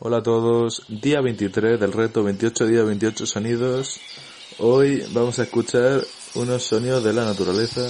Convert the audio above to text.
Hola a todos, día 23 del reto 28 días 28 sonidos. Hoy vamos a escuchar unos sonidos de la naturaleza